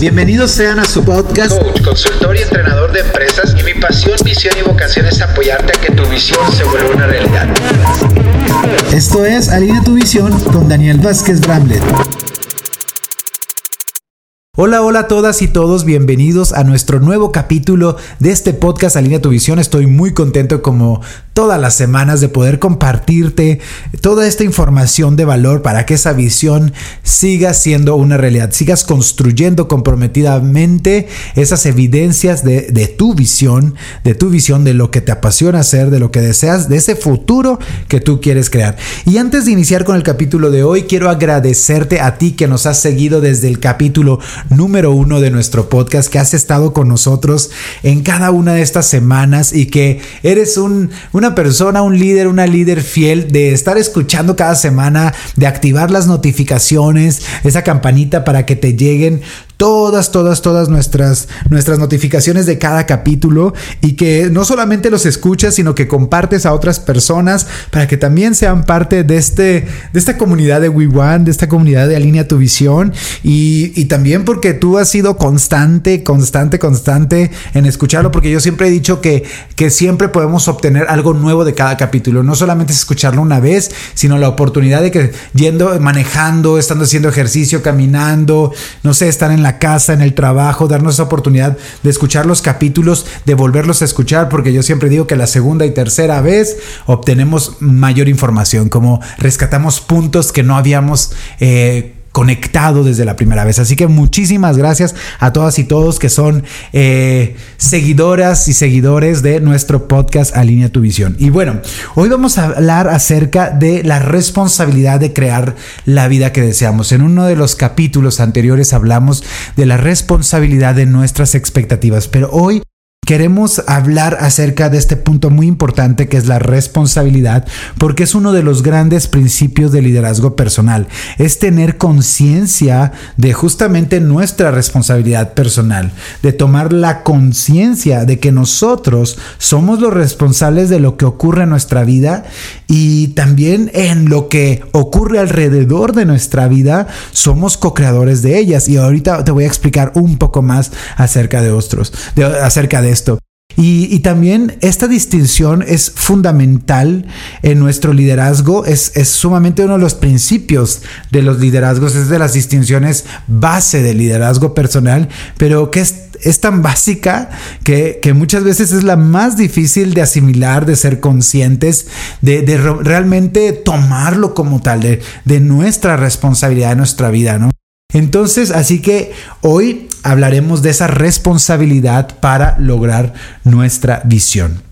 Bienvenidos sean a su podcast. Coach, consultor y entrenador de empresas y mi pasión, misión y vocación es apoyarte a que tu visión se vuelva una realidad. Esto es Alinea tu visión con Daniel Vázquez Bramlett. Hola, hola a todas y todos, bienvenidos a nuestro nuevo capítulo de este podcast Alinea tu visión. Estoy muy contento como todas las semanas de poder compartirte toda esta información de valor para que esa visión siga siendo una realidad, sigas construyendo comprometidamente esas evidencias de, de tu visión, de tu visión, de lo que te apasiona hacer, de lo que deseas, de ese futuro que tú quieres crear. Y antes de iniciar con el capítulo de hoy, quiero agradecerte a ti que nos has seguido desde el capítulo número uno de nuestro podcast, que has estado con nosotros en cada una de estas semanas y que eres un, una persona, un líder, una líder fiel de estar escuchando cada semana, de activar las notificaciones, esa campanita para que te lleguen todas, todas, todas nuestras, nuestras notificaciones de cada capítulo y que no solamente los escuchas, sino que compartes a otras personas para que también sean parte de, este, de esta comunidad de WeOne, de esta comunidad de Alinea tu Visión. Y, y también porque tú has sido constante, constante, constante en escucharlo, porque yo siempre he dicho que, que siempre podemos obtener algo nuevo de cada capítulo, no solamente es escucharlo una vez, sino la oportunidad de que yendo, manejando, estando haciendo ejercicio, caminando, no sé, estar en la casa, en el trabajo, darnos esa oportunidad de escuchar los capítulos, de volverlos a escuchar, porque yo siempre digo que la segunda y tercera vez obtenemos mayor información, como rescatamos puntos que no habíamos... Eh, conectado desde la primera vez. Así que muchísimas gracias a todas y todos que son eh, seguidoras y seguidores de nuestro podcast Alinea tu visión. Y bueno, hoy vamos a hablar acerca de la responsabilidad de crear la vida que deseamos. En uno de los capítulos anteriores hablamos de la responsabilidad de nuestras expectativas, pero hoy Queremos hablar acerca de este punto muy importante que es la responsabilidad, porque es uno de los grandes principios de liderazgo personal. Es tener conciencia de justamente nuestra responsabilidad personal, de tomar la conciencia de que nosotros somos los responsables de lo que ocurre en nuestra vida y también en lo que ocurre alrededor de nuestra vida, somos co-creadores de ellas. Y ahorita te voy a explicar un poco más acerca de otros, de, acerca de esto. Y, también esta distinción es fundamental en nuestro liderazgo, es, sumamente uno de los principios de los liderazgos, es de las distinciones base del liderazgo personal, pero que es, tan básica que, muchas veces es la más difícil de asimilar, de ser conscientes, de, de realmente tomarlo como tal, de, de nuestra responsabilidad en nuestra vida, ¿no? Entonces, así que hoy hablaremos de esa responsabilidad para lograr nuestra visión.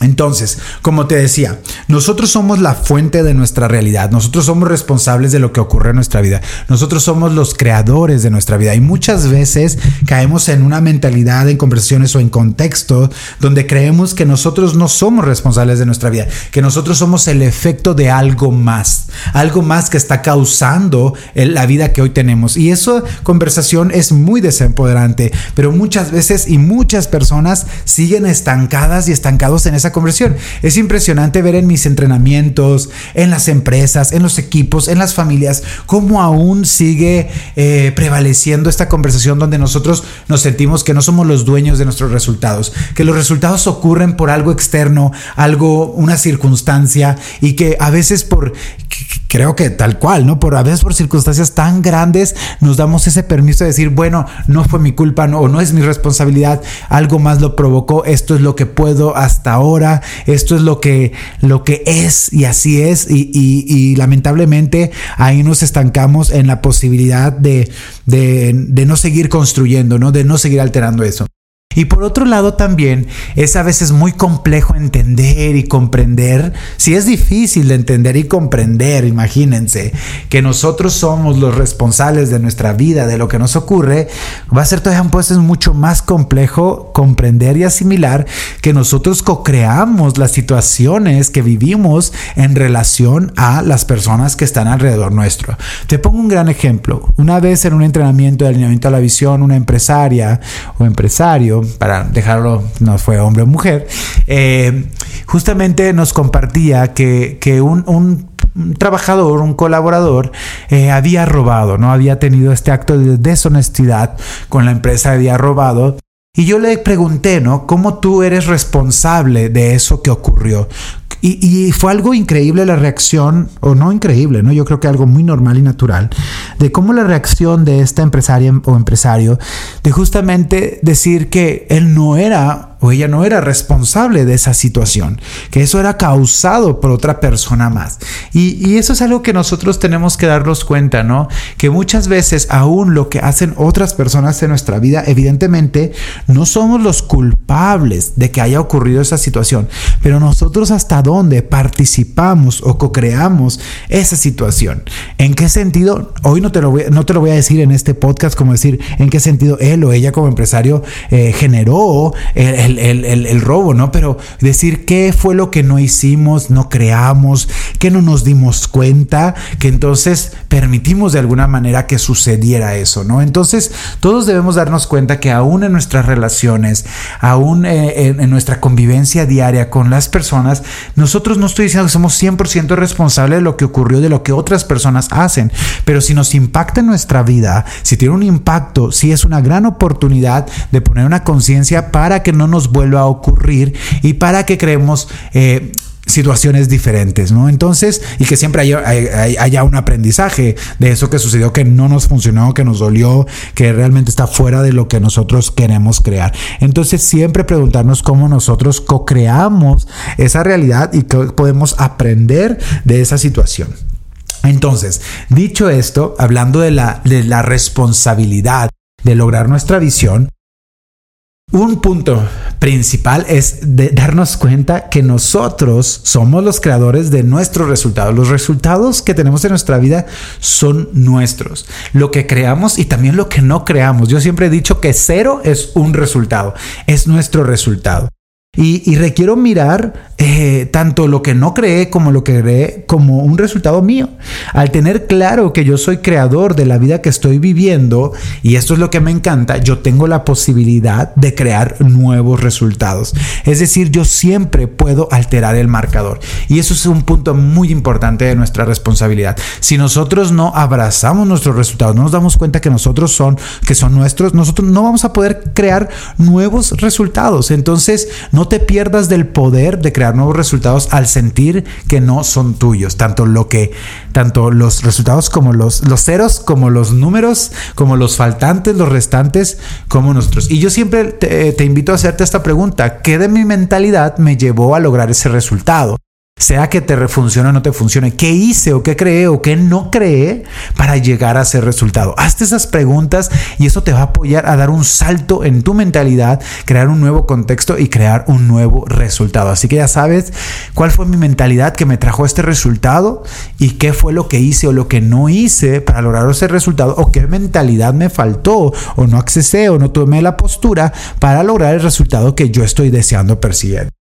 Entonces, como te decía, nosotros somos la fuente de nuestra realidad, nosotros somos responsables de lo que ocurre en nuestra vida, nosotros somos los creadores de nuestra vida y muchas veces caemos en una mentalidad, en conversaciones o en contextos donde creemos que nosotros no somos responsables de nuestra vida, que nosotros somos el efecto de algo más, algo más que está causando la vida que hoy tenemos. Y esa conversación es muy desempoderante, pero muchas veces y muchas personas siguen estancadas y estancados en esa conversión. Es impresionante ver en mis entrenamientos, en las empresas, en los equipos, en las familias, cómo aún sigue eh, prevaleciendo esta conversación donde nosotros nos sentimos que no somos los dueños de nuestros resultados, que los resultados ocurren por algo externo, algo, una circunstancia y que a veces por creo que tal cual, ¿no? Por a veces por circunstancias tan grandes nos damos ese permiso de decir, bueno, no fue mi culpa no, o no es mi responsabilidad, algo más lo provocó, esto es lo que puedo hasta ahora, esto es lo que, lo que es y así es y, y, lamentablemente ahí nos estancamos en la posibilidad de, de, de no seguir construyendo, ¿no? De no seguir alterando eso. Y por otro lado también es a veces muy complejo entender y comprender, si es difícil de entender y comprender, imagínense, que nosotros somos los responsables de nuestra vida, de lo que nos ocurre, va a ser todavía un mucho más complejo comprender y asimilar que nosotros co-creamos las situaciones que vivimos en relación a las personas que están alrededor nuestro. Te pongo un gran ejemplo. Una vez en un entrenamiento de alineamiento a la visión, una empresaria o empresario para dejarlo, no fue hombre o mujer, eh, justamente nos compartía que, un, trabajador, un colaborador, eh, había robado, ¿no? Había tenido este acto de deshonestidad con la empresa, había robado. Y yo le pregunté, ¿no? ¿Cómo tú eres responsable de eso que ocurrió? Y, fue algo increíble la reacción, o no increíble, ¿no? Yo creo que algo muy normal y natural, de cómo la reacción de esta empresaria o empresario, de justamente decir que él no era o ella no era responsable de esa situación, que eso era causado por otra persona más. Y, eso es algo que nosotros tenemos que darnos cuenta, ¿no? Que muchas veces aún lo que hacen otras personas en nuestra vida, evidentemente, no somos los culpables de que haya ocurrido esa situación, pero nosotros hasta dónde participamos o co-creamos esa situación. ¿En qué sentido? Hoy no te, lo voy, no te lo voy a decir en este podcast como decir en qué sentido él o ella como empresario eh, generó el el, robo, ¿no? Pero decir qué fue lo que no hicimos, no creamos, que no nos dimos cuenta, que entonces permitimos de alguna manera que sucediera eso, ¿no? Entonces todos debemos darnos cuenta que aún en nuestras relaciones, aún eh, en, nuestra convivencia diaria con las personas, nosotros no estoy diciendo que somos 100% responsables de lo que ocurrió, de lo que otras personas hacen, pero si nos impacta en nuestra vida, si tiene un impacto, si es una gran oportunidad de poner una conciencia para que no nos vuelva a ocurrir y para que creemos eh, situaciones diferentes, ¿no? Entonces, y que siempre haya, un aprendizaje de eso que sucedió, que no nos funcionó, que nos dolió, que realmente está fuera de lo que nosotros queremos crear. Entonces, siempre preguntarnos cómo nosotros co-creamos esa realidad y qué podemos aprender de esa situación. Entonces, dicho esto, hablando de la, de la responsabilidad de lograr nuestra visión, un punto principal es darnos cuenta que nosotros somos los creadores de nuestros resultados. Los resultados que tenemos en nuestra vida son nuestros. Lo que creamos y también lo que no creamos. Yo siempre he dicho que cero es un resultado, es nuestro resultado. Y, requiero mirar eh, tanto lo que no creé como lo que creé como un resultado mío. Al tener claro que yo soy creador de la vida que estoy viviendo, y esto es lo que me encanta, yo tengo la posibilidad de crear nuevos resultados. Es decir, yo siempre puedo alterar el marcador. Y eso es un punto muy importante de nuestra responsabilidad. Si nosotros no abrazamos nuestros resultados, no nos damos cuenta que nosotros son, que son nuestros, nosotros no vamos a poder crear nuevos resultados. Entonces, no te pierdas del poder de crear nuevos resultados al sentir que no son tuyos. Tanto lo que, tanto los resultados como los, los ceros, como los números, como los faltantes, los restantes, como nosotros. Y yo siempre te, te invito a hacerte esta pregunta. ¿Qué de mi mentalidad me llevó a lograr ese resultado? Sea que te funcione o no te funcione, qué hice o qué creé o qué no creé para llegar a ese resultado. Hazte esas preguntas y eso te va a apoyar a dar un salto en tu mentalidad, crear un nuevo contexto y crear un nuevo resultado. Así que ya sabes cuál fue mi mentalidad que me trajo este resultado y qué fue lo que hice o lo que no hice para lograr ese resultado o qué mentalidad me faltó o no accesé o no tomé la postura para lograr el resultado que yo estoy deseando percibir.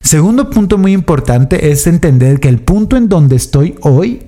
Segundo punto muy importante es entender que el punto en donde estoy hoy,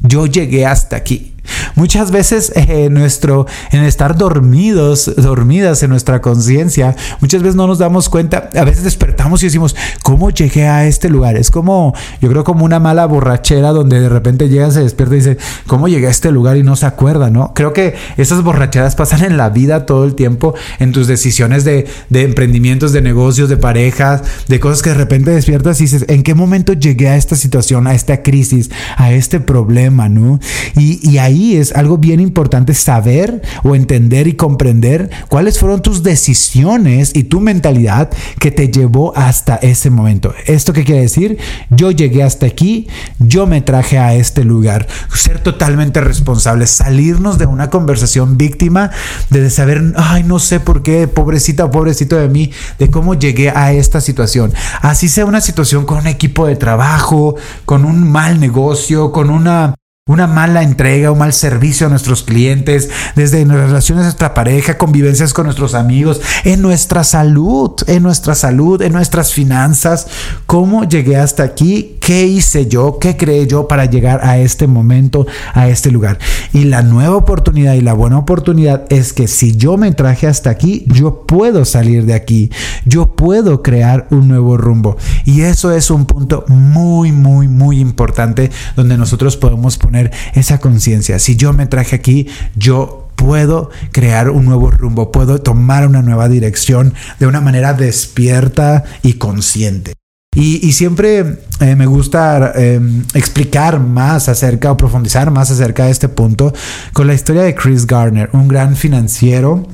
yo llegué hasta aquí. Muchas veces eh, nuestro, en estar dormidos, dormidas en nuestra conciencia, muchas veces no nos damos cuenta, a veces despertamos y decimos, ¿cómo llegué a este lugar? Es como, yo creo como una mala borrachera donde de repente llega, se despierta y dice, ¿cómo llegué a este lugar? Y no se acuerda, ¿no? Creo que esas borracheras pasan en la vida todo el tiempo, en tus decisiones de, de emprendimientos, de negocios, de parejas, de cosas que de repente despiertas y dices, ¿en qué momento llegué a esta situación, a esta crisis, a este problema, ¿no? Y, y ahí es algo bien importante saber o entender y comprender cuáles fueron tus decisiones y tu mentalidad que te llevó hasta ese momento. ¿Esto qué quiere decir? Yo llegué hasta aquí, yo me traje a este lugar. Ser totalmente responsable, salirnos de una conversación víctima, de saber, ay, no sé por qué, pobrecita o pobrecito de mí, de cómo llegué a esta situación. Así sea una situación con un equipo de trabajo, con un mal negocio, con una una mala entrega, un mal servicio a nuestros clientes, desde relaciones a nuestra pareja, convivencias con nuestros amigos, en nuestra salud, en nuestra salud, en nuestras finanzas. ¿Cómo llegué hasta aquí? ¿Qué hice yo? ¿Qué creé yo para llegar a este momento, a este lugar? Y la nueva oportunidad y la buena oportunidad es que si yo me traje hasta aquí, yo puedo salir de aquí. Yo puedo crear un nuevo rumbo. Y eso es un punto muy, muy, muy importante donde nosotros podemos poner esa conciencia. Si yo me traje aquí, yo puedo crear un nuevo rumbo, puedo tomar una nueva dirección de una manera despierta y consciente. Y, siempre eh, me gusta em, explicar más acerca o profundizar más acerca de este punto con la historia de Chris Garner, un gran financiero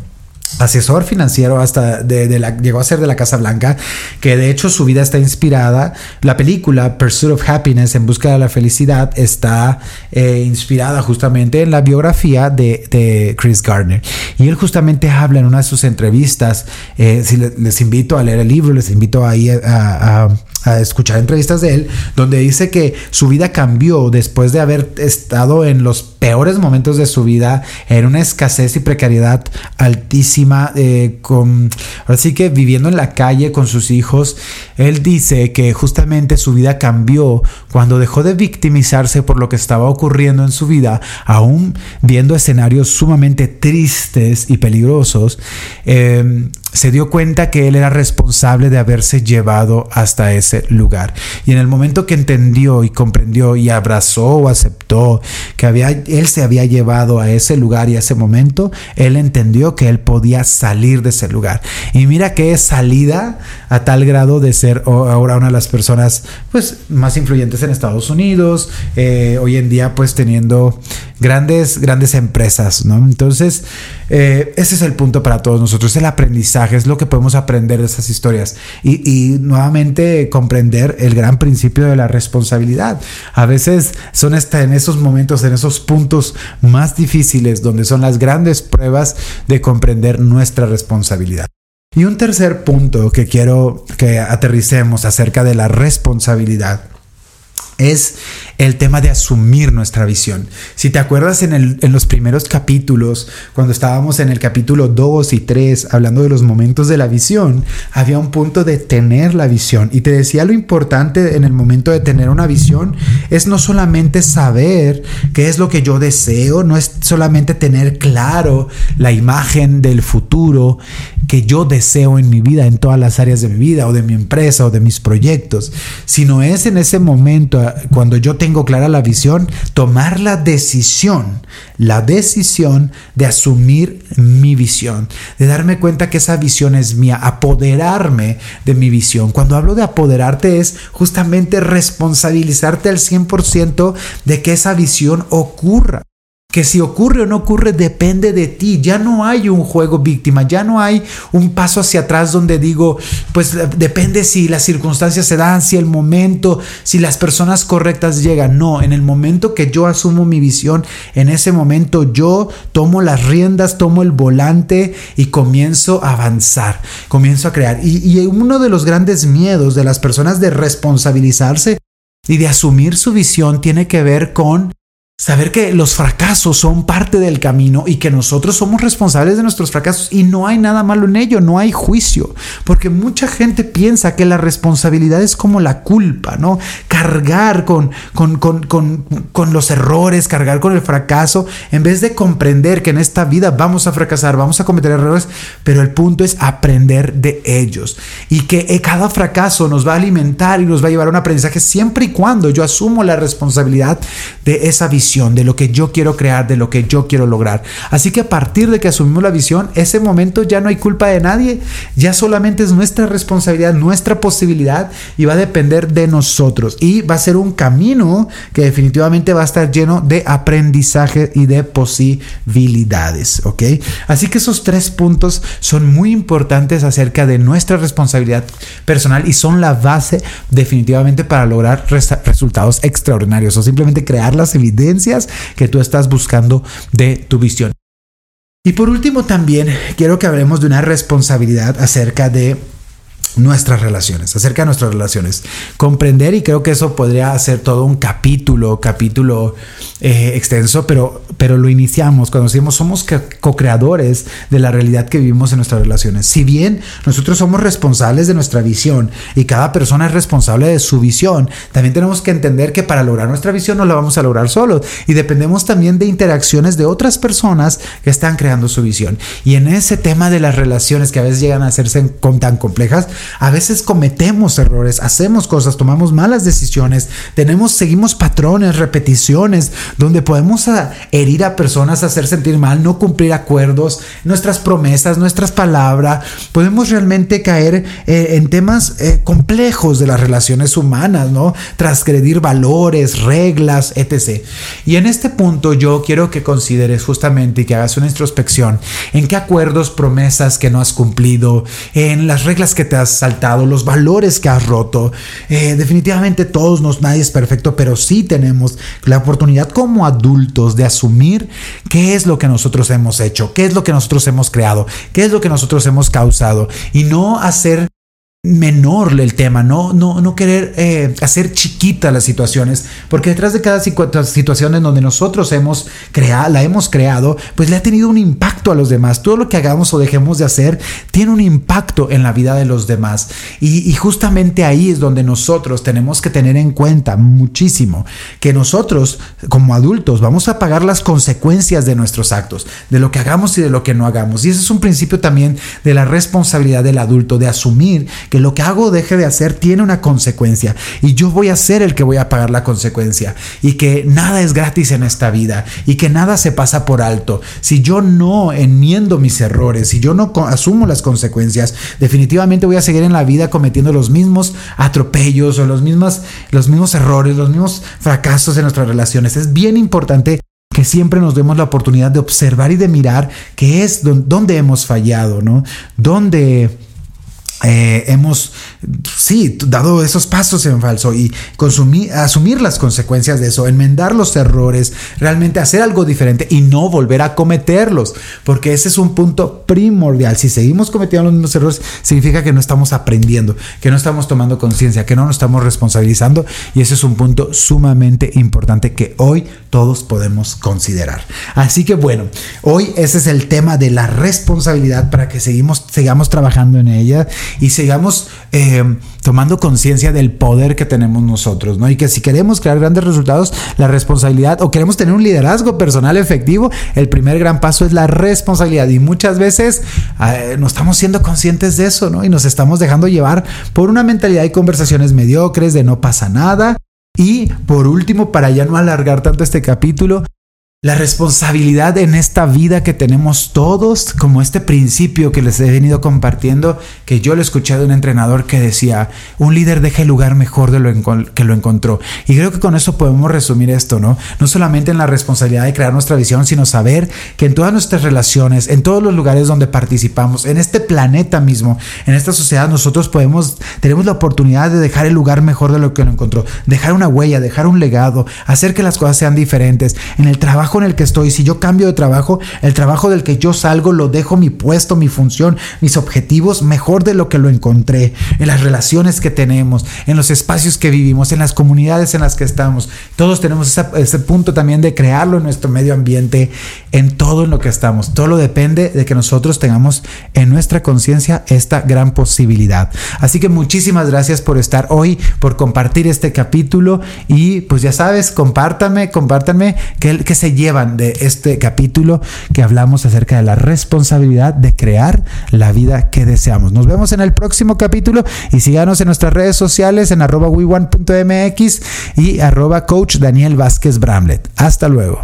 asesor financiero hasta de, la, llegó a ser de la Casa Blanca, que de hecho su vida está inspirada. La película Pursuit of Happiness, en busca de la felicidad, está eh, inspirada justamente en la biografía de, Chris Gardner. Y él justamente habla en una de sus entrevistas, eh, si les, invito a leer el libro, les invito ahí a a escuchar entrevistas de él, donde dice que su vida cambió después de haber estado en los peores momentos de su vida, en una escasez y precariedad altísima, eh, con, así que viviendo en la calle con sus hijos. Él dice que justamente su vida cambió cuando dejó de victimizarse por lo que estaba ocurriendo en su vida, aún viendo escenarios sumamente tristes y peligrosos. Eh, se dio cuenta que él era responsable de haberse llevado hasta ese lugar. Y en el momento que entendió y comprendió y abrazó o aceptó que había, él se había llevado a ese lugar y a ese momento, él entendió que él podía salir de ese lugar. Y mira que es salida a tal grado de ser ahora una de las personas pues, más influyentes en Estados Unidos, eh, hoy en día pues teniendo grandes, grandes empresas, ¿no? Entonces, eh, ese es el punto para todos nosotros, el aprendizaje, es lo que podemos aprender de esas historias y, nuevamente comprender el gran principio de la responsabilidad. A veces son hasta en esos momentos, en esos puntos más difíciles, donde son las grandes pruebas de comprender nuestra responsabilidad. Y un tercer punto que quiero que aterricemos acerca de la responsabilidad es el tema de asumir nuestra visión. Si te acuerdas en, los primeros capítulos, cuando estábamos en el capítulo 2 y 3 hablando de los momentos de la visión, había un punto de tener la visión. Y te decía lo importante en el momento de tener una visión es no solamente saber qué es lo que yo deseo, no es solamente tener claro la imagen del futuro que yo deseo en mi vida, en todas las áreas de mi vida o de mi empresa o de mis proyectos, sino es en ese momento cuando yo tengo clara la visión, tomar la decisión, la decisión de asumir mi visión, de darme cuenta que esa visión es mía, apoderarme de mi visión. Cuando hablo de apoderarte es justamente responsabilizarte al 100% de que esa visión ocurra que si ocurre o no ocurre depende de ti. Ya no hay un juego víctima, ya no hay un paso hacia atrás donde digo, pues depende si las circunstancias se dan, si el momento, si las personas correctas llegan. No, en el momento que yo asumo mi visión, en ese momento yo tomo las riendas, tomo el volante y comienzo a avanzar, comienzo a crear. Y, y uno de los grandes miedos de las personas de responsabilizarse y de asumir su visión tiene que ver con Saber que los fracasos son parte del camino y que nosotros somos responsables de nuestros fracasos y no hay nada malo en ello, no hay juicio, porque mucha gente piensa que la responsabilidad es como la culpa, ¿no? Cargar con, con, con, con, los errores, cargar con el fracaso, en vez de comprender que en esta vida vamos a fracasar, vamos a cometer errores, pero el punto es aprender de ellos y que eh, cada fracaso nos va a alimentar y nos va a llevar a un aprendizaje siempre y cuando yo asumo la responsabilidad de esa visión de lo que yo quiero crear, de lo que yo quiero lograr. Así que a partir de que asumimos la visión, ese momento ya no hay culpa de nadie, ya solamente es nuestra responsabilidad, nuestra posibilidad y va a depender de nosotros. Y va a ser un camino que definitivamente va a estar lleno de aprendizaje y de posibilidades, ¿ok? Así que esos tres puntos son muy importantes acerca de nuestra responsabilidad personal y son la base definitivamente para lograr resultados extraordinarios o simplemente crear las evidencias que tú estás buscando de tu visión. Y por último también quiero que hablemos de una responsabilidad acerca de nuestras relaciones, acerca de nuestras relaciones. Comprender, y creo que eso podría ser todo un capítulo, capítulo eh, extenso, pero, pero lo iniciamos cuando decimos somos co-creadores de la realidad que vivimos en nuestras relaciones. Si bien nosotros somos responsables de nuestra visión y cada persona es responsable de su visión, también tenemos que entender que para lograr nuestra visión no la vamos a lograr solos y dependemos también de interacciones de otras personas que están creando su visión. Y en ese tema de las relaciones que a veces llegan a hacerse tan complejas, a veces cometemos errores, hacemos cosas, tomamos malas decisiones, tenemos, seguimos patrones, repeticiones, donde podemos ah, herir a personas, hacer sentir mal, no cumplir acuerdos, nuestras promesas, nuestras palabras. Podemos realmente caer eh, en temas eh, complejos de las relaciones humanas, ¿no? Transgredir valores, reglas, etc. Y en este punto yo quiero que consideres justamente y que hagas una introspección en qué acuerdos, promesas que no has cumplido, en las reglas que te has saltado, los valores que has roto. Eh, definitivamente todos nos, nadie es perfecto, pero sí tenemos la oportunidad como adultos de asumir qué es lo que nosotros hemos hecho, qué es lo que nosotros hemos creado, qué es lo que nosotros hemos causado y no hacer menor el tema, no, no, no querer eh, hacer chiquitas las situaciones, porque detrás de cada situación en donde nosotros hemos creado, la hemos creado, pues le ha tenido un impacto a los demás. Todo lo que hagamos o dejemos de hacer tiene un impacto en la vida de los demás. Y, y justamente ahí es donde nosotros tenemos que tener en cuenta muchísimo que nosotros como adultos vamos a pagar las consecuencias de nuestros actos, de lo que hagamos y de lo que no hagamos. Y ese es un principio también de la responsabilidad del adulto, de asumir que lo que hago o deje de hacer tiene una consecuencia y yo voy a ser el que voy a pagar la consecuencia y que nada es gratis en esta vida y que nada se pasa por alto. Si yo no enmiendo mis errores, si yo no asumo las consecuencias, definitivamente voy a seguir en la vida cometiendo los mismos atropellos o los mismos, los mismos errores, los mismos fracasos en nuestras relaciones. Es bien importante que siempre nos demos la oportunidad de observar y de mirar qué es donde hemos fallado, ¿no? Dónde eh, hemos, sí, dado esos pasos en falso y consumir, asumir las consecuencias de eso, enmendar los errores, realmente hacer algo diferente y no volver a cometerlos, porque ese es un punto primordial. Si seguimos cometiendo los mismos errores, significa que no estamos aprendiendo, que no estamos tomando conciencia, que no nos estamos responsabilizando y ese es un punto sumamente importante que hoy todos podemos considerar. Así que bueno, hoy ese es el tema de la responsabilidad para que seguimos, sigamos trabajando en ella y sigamos eh, tomando conciencia del poder que tenemos nosotros, ¿no? Y que si queremos crear grandes resultados, la responsabilidad o queremos tener un liderazgo personal efectivo, el primer gran paso es la responsabilidad. Y muchas veces eh, no estamos siendo conscientes de eso, ¿no? Y nos estamos dejando llevar por una mentalidad y conversaciones mediocres de no pasa nada. Y por último, para ya no alargar tanto este capítulo, la responsabilidad en esta vida que tenemos todos, como este principio que les he venido compartiendo, que yo lo escuché de un entrenador que decía, un líder deja el lugar mejor de lo que lo encontró. Y creo que con eso podemos resumir esto, ¿no? No solamente en la responsabilidad de crear nuestra visión, sino saber que en todas nuestras relaciones, en todos los lugares donde participamos, en este planeta mismo, en esta sociedad, nosotros podemos, tenemos la oportunidad de dejar el lugar mejor de lo que lo encontró, dejar una huella, dejar un legado, hacer que las cosas sean diferentes. En el trabajo en el que estoy, si yo cambio de trabajo, el trabajo del que yo salgo lo dejo mi puesto, mi función, mis objetivos mejor de lo que lo encontré, en las relaciones que tenemos, en los espacios que vivimos, en las comunidades en las que estamos. Todos tenemos ese punto también de crearlo en nuestro medio ambiente, en todo en lo que estamos. Todo lo depende de que nosotros tengamos en nuestra conciencia esta gran posibilidad. Así que muchísimas gracias por estar hoy, por compartir este capítulo y pues ya sabes, compártame, compártanme que, que se llevan de este capítulo que hablamos acerca de la responsabilidad de crear la vida que deseamos. Nos vemos en el próximo capítulo y síganos en nuestras redes sociales en arroba we1.mx y arroba coach Daniel Vázquez Bramlet. Hasta luego.